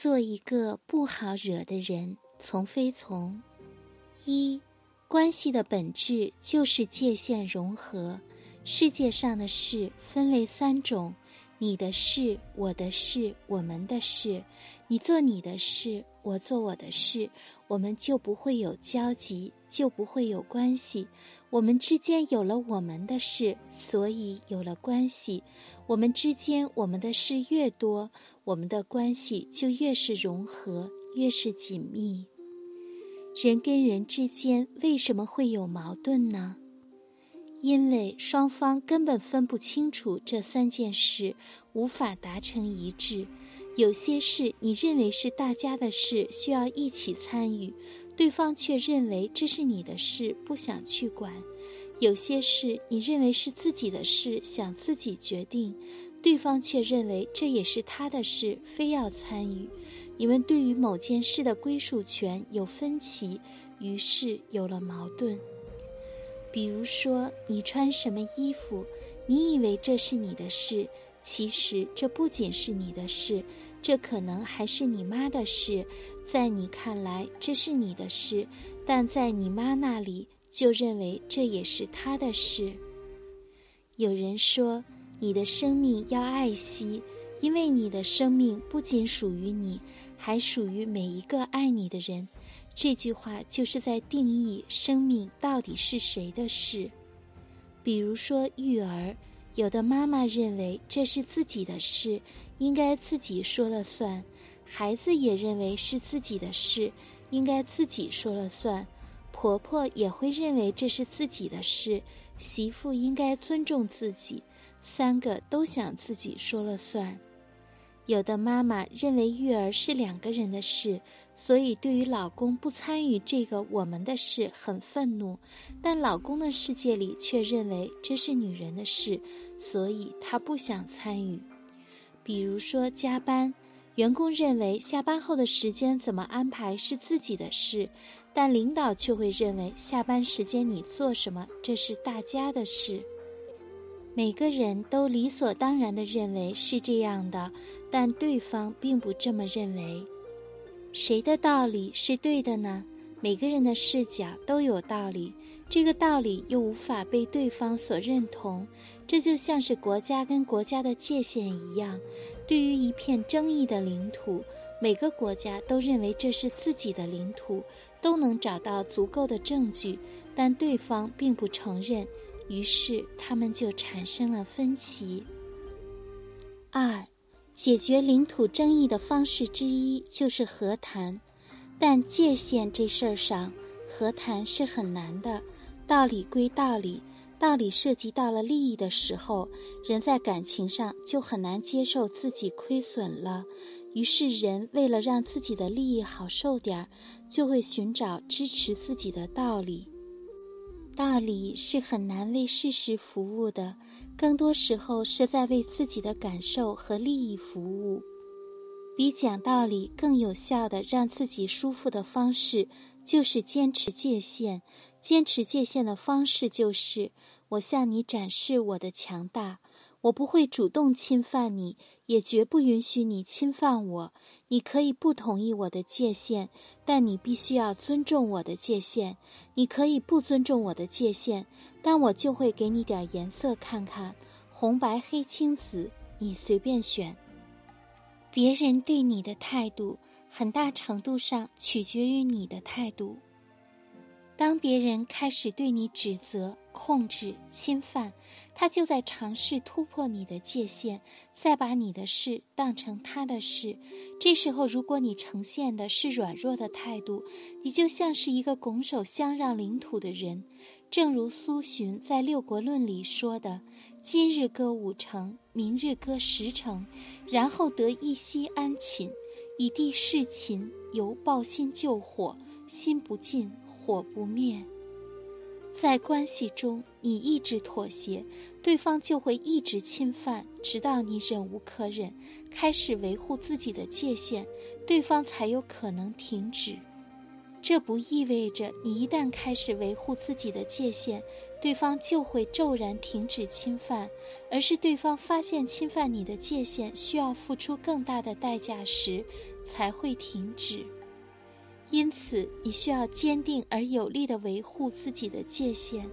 做一个不好惹的人，从非从。一，关系的本质就是界限融合。世界上的事分为三种：你的事、我的事、我们的事。你做你的事，我做我的事，我们就不会有交集，就不会有关系。我们之间有了我们的事，所以有了关系。我们之间我们的事越多，我们的关系就越是融合，越是紧密。人跟人之间为什么会有矛盾呢？因为双方根本分不清楚这三件事，无法达成一致。有些事你认为是大家的事，需要一起参与，对方却认为这是你的事，不想去管；有些事你认为是自己的事，想自己决定，对方却认为这也是他的事，非要参与。你们对于某件事的归属权有分歧，于是有了矛盾。比如说，你穿什么衣服，你以为这是你的事，其实这不仅是你的事，这可能还是你妈的事。在你看来这是你的事，但在你妈那里就认为这也是她的事。有人说，你的生命要爱惜，因为你的生命不仅属于你，还属于每一个爱你的人。这句话就是在定义生命到底是谁的事。比如说育儿，有的妈妈认为这是自己的事，应该自己说了算；孩子也认为是自己的事，应该自己说了算；婆婆也会认为这是自己的事，媳妇应该尊重自己。三个都想自己说了算。有的妈妈认为育儿是两个人的事，所以对于老公不参与这个我们的事很愤怒，但老公的世界里却认为这是女人的事，所以他不想参与。比如说加班，员工认为下班后的时间怎么安排是自己的事，但领导却会认为下班时间你做什么这是大家的事。每个人都理所当然的认为是这样的，但对方并不这么认为。谁的道理是对的呢？每个人的视角都有道理，这个道理又无法被对方所认同。这就像是国家跟国家的界限一样，对于一片争议的领土，每个国家都认为这是自己的领土，都能找到足够的证据，但对方并不承认。于是他们就产生了分歧。二，解决领土争议的方式之一就是和谈，但界限这事儿上，和谈是很难的。道理归道理，道理涉及到了利益的时候，人在感情上就很难接受自己亏损了。于是人为了让自己的利益好受点儿，就会寻找支持自己的道理。道理是很难为事实服务的，更多时候是在为自己的感受和利益服务。比讲道理更有效的让自己舒服的方式，就是坚持界限。坚持界限的方式就是：我向你展示我的强大。我不会主动侵犯你，也绝不允许你侵犯我。你可以不同意我的界限，但你必须要尊重我的界限。你可以不尊重我的界限，但我就会给你点颜色看看，红白黑青紫，你随便选。别人对你的态度，很大程度上取决于你的态度。当别人开始对你指责、控制、侵犯，他就在尝试突破你的界限，再把你的事当成他的事。这时候，如果你呈现的是软弱的态度，你就像是一个拱手相让领土的人。正如苏洵在《六国论》里说的：“今日割五城，明日割十城，然后得一息安寝，以地事秦，犹抱薪救火，心不尽。”火不灭，在关系中，你一直妥协，对方就会一直侵犯，直到你忍无可忍，开始维护自己的界限，对方才有可能停止。这不意味着你一旦开始维护自己的界限，对方就会骤然停止侵犯，而是对方发现侵犯你的界限需要付出更大的代价时，才会停止。因此，你需要坚定而有力的维护自己的界限。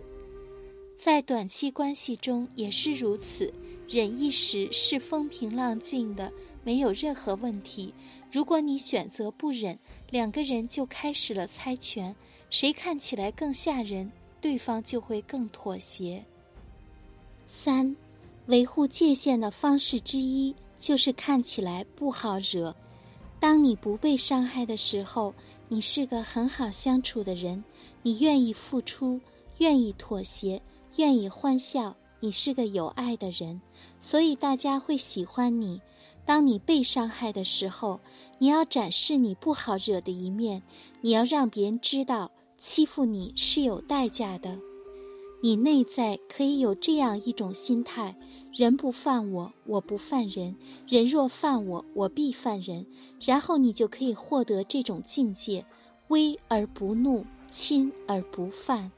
在短期关系中也是如此，忍一时是风平浪静的，没有任何问题。如果你选择不忍，两个人就开始了猜拳，谁看起来更吓人，对方就会更妥协。三，维护界限的方式之一就是看起来不好惹。当你不被伤害的时候，你是个很好相处的人，你愿意付出，愿意妥协。愿意欢笑，你是个有爱的人，所以大家会喜欢你。当你被伤害的时候，你要展示你不好惹的一面，你要让别人知道欺负你是有代价的。你内在可以有这样一种心态：人不犯我，我不犯人；人若犯我，我必犯人。然后你就可以获得这种境界：威而不怒，亲而不犯。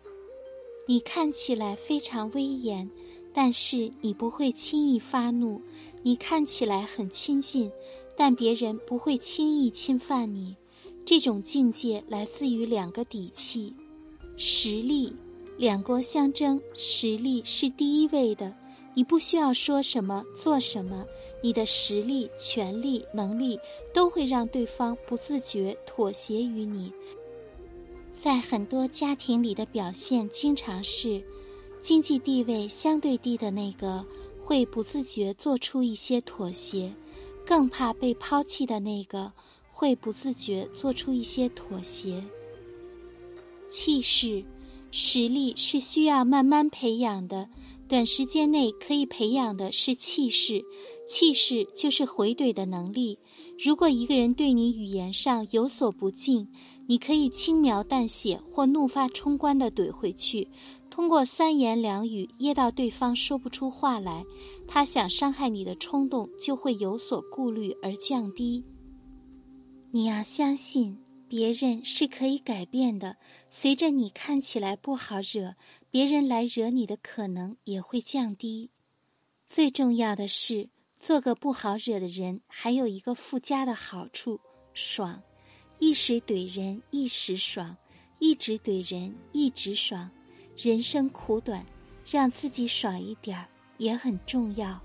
你看起来非常威严，但是你不会轻易发怒；你看起来很亲近，但别人不会轻易侵犯你。这种境界来自于两个底气：实力。两国相争，实力是第一位的。你不需要说什么、做什么，你的实力、权力、能力都会让对方不自觉妥协于你。在很多家庭里的表现，经常是经济地位相对低的那个会不自觉做出一些妥协，更怕被抛弃的那个会不自觉做出一些妥协。气势、实力是需要慢慢培养的，短时间内可以培养的是气势。气势就是回怼的能力。如果一个人对你语言上有所不敬，你可以轻描淡写或怒发冲冠的怼回去，通过三言两语噎到对方说不出话来，他想伤害你的冲动就会有所顾虑而降低。你要相信别人是可以改变的，随着你看起来不好惹，别人来惹你的可能也会降低。最重要的是，做个不好惹的人还有一个附加的好处：爽。一时怼人一时爽，一直怼人一直爽。人生苦短，让自己爽一点儿也很重要。